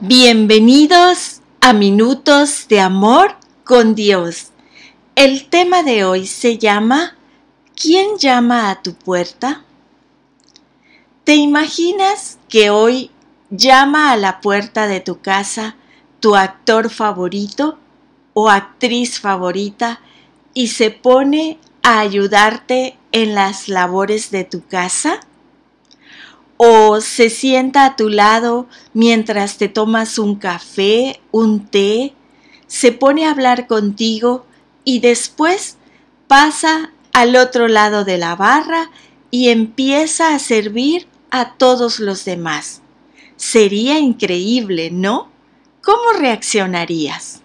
Bienvenidos a Minutos de Amor con Dios. El tema de hoy se llama ¿Quién llama a tu puerta? ¿Te imaginas que hoy llama a la puerta de tu casa tu actor favorito o actriz favorita y se pone a ayudarte en las labores de tu casa? O se sienta a tu lado mientras te tomas un café, un té, se pone a hablar contigo y después pasa al otro lado de la barra y empieza a servir a todos los demás. Sería increíble, ¿no? ¿Cómo reaccionarías?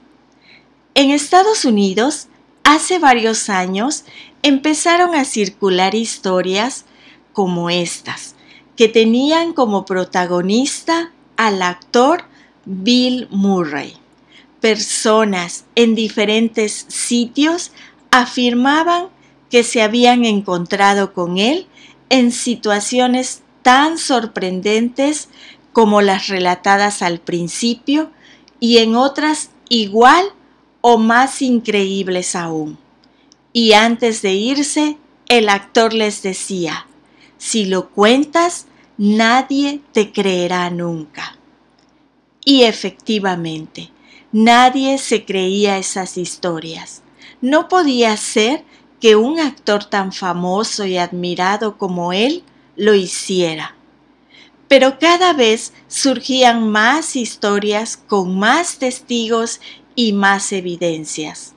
En Estados Unidos, hace varios años, empezaron a circular historias como estas que tenían como protagonista al actor Bill Murray. Personas en diferentes sitios afirmaban que se habían encontrado con él en situaciones tan sorprendentes como las relatadas al principio y en otras igual o más increíbles aún. Y antes de irse, el actor les decía, si lo cuentas, nadie te creerá nunca. Y efectivamente, nadie se creía esas historias. No podía ser que un actor tan famoso y admirado como él lo hiciera. Pero cada vez surgían más historias con más testigos y más evidencias,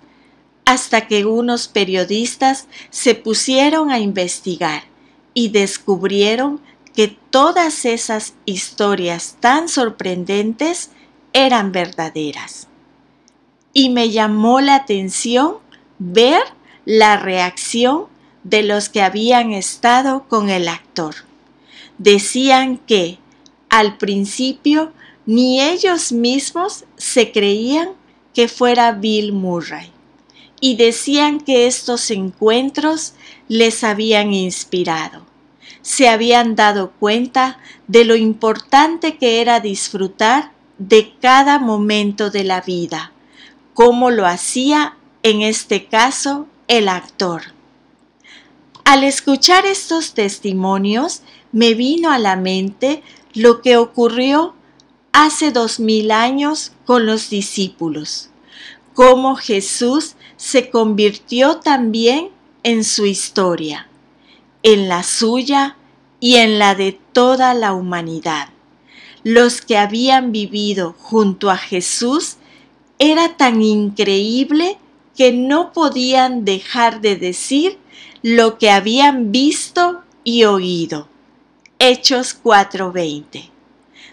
hasta que unos periodistas se pusieron a investigar y descubrieron que todas esas historias tan sorprendentes eran verdaderas. Y me llamó la atención ver la reacción de los que habían estado con el actor. Decían que al principio ni ellos mismos se creían que fuera Bill Murray y decían que estos encuentros les habían inspirado. Se habían dado cuenta de lo importante que era disfrutar de cada momento de la vida, como lo hacía en este caso el actor. Al escuchar estos testimonios, me vino a la mente lo que ocurrió hace dos mil años con los discípulos, cómo Jesús se convirtió también en su historia, en la suya y en la de toda la humanidad. Los que habían vivido junto a Jesús era tan increíble que no podían dejar de decir lo que habían visto y oído. Hechos 4:20.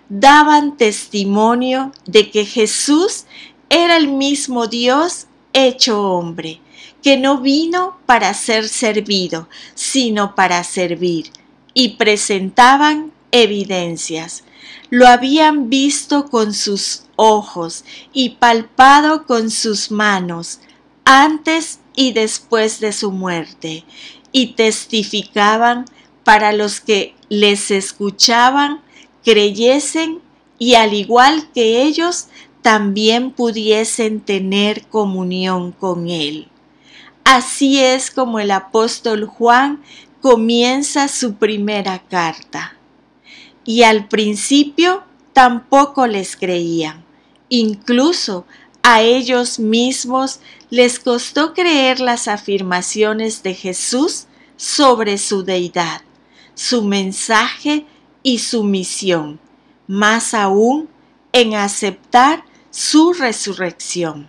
Daban testimonio de que Jesús era el mismo Dios hecho hombre, que no vino para ser servido, sino para servir, y presentaban evidencias. Lo habían visto con sus ojos y palpado con sus manos, antes y después de su muerte, y testificaban para los que les escuchaban, creyesen y al igual que ellos también pudiesen tener comunión con Él. Así es como el apóstol Juan comienza su primera carta. Y al principio tampoco les creían. Incluso a ellos mismos les costó creer las afirmaciones de Jesús sobre su deidad, su mensaje y su misión, más aún en aceptar su resurrección.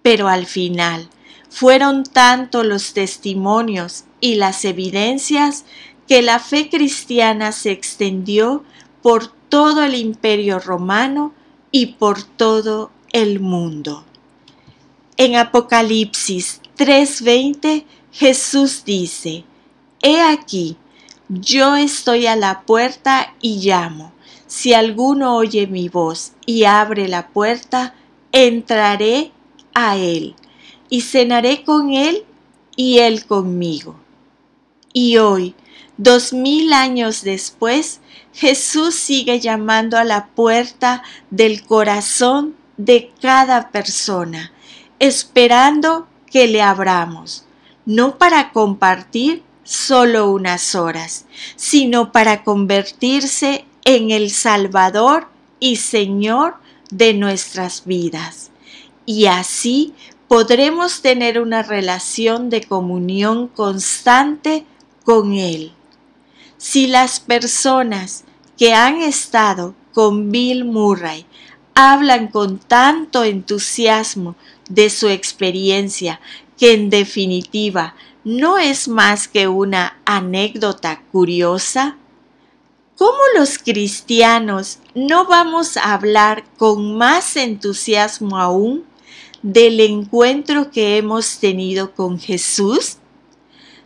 Pero al final fueron tanto los testimonios y las evidencias que la fe cristiana se extendió por todo el imperio romano y por todo el mundo. En Apocalipsis 3:20 Jesús dice, He aquí, yo estoy a la puerta y llamo. Si alguno oye mi voz y abre la puerta, entraré a él y cenaré con él y él conmigo. Y hoy Dos mil años después, Jesús sigue llamando a la puerta del corazón de cada persona, esperando que le abramos, no para compartir solo unas horas, sino para convertirse en el Salvador y Señor de nuestras vidas. Y así podremos tener una relación de comunión constante con Él. Si las personas que han estado con Bill Murray hablan con tanto entusiasmo de su experiencia que en definitiva no es más que una anécdota curiosa, ¿cómo los cristianos no vamos a hablar con más entusiasmo aún del encuentro que hemos tenido con Jesús?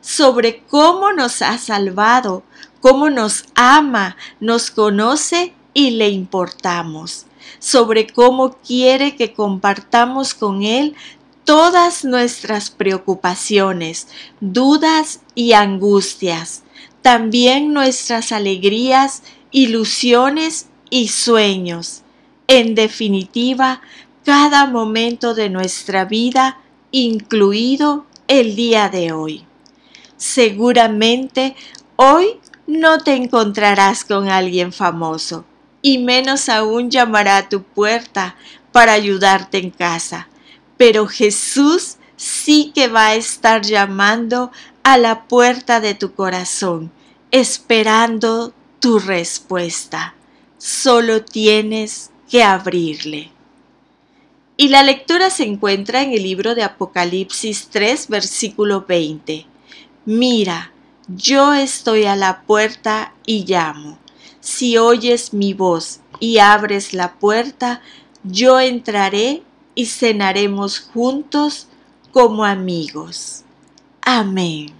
Sobre cómo nos ha salvado, cómo nos ama, nos conoce y le importamos, sobre cómo quiere que compartamos con Él todas nuestras preocupaciones, dudas y angustias, también nuestras alegrías, ilusiones y sueños. En definitiva, cada momento de nuestra vida, incluido el día de hoy. Seguramente hoy no te encontrarás con alguien famoso, y menos aún llamará a tu puerta para ayudarte en casa. Pero Jesús sí que va a estar llamando a la puerta de tu corazón, esperando tu respuesta. Solo tienes que abrirle. Y la lectura se encuentra en el libro de Apocalipsis 3, versículo 20. Mira, yo estoy a la puerta y llamo. Si oyes mi voz y abres la puerta, yo entraré y cenaremos juntos como amigos. Amém.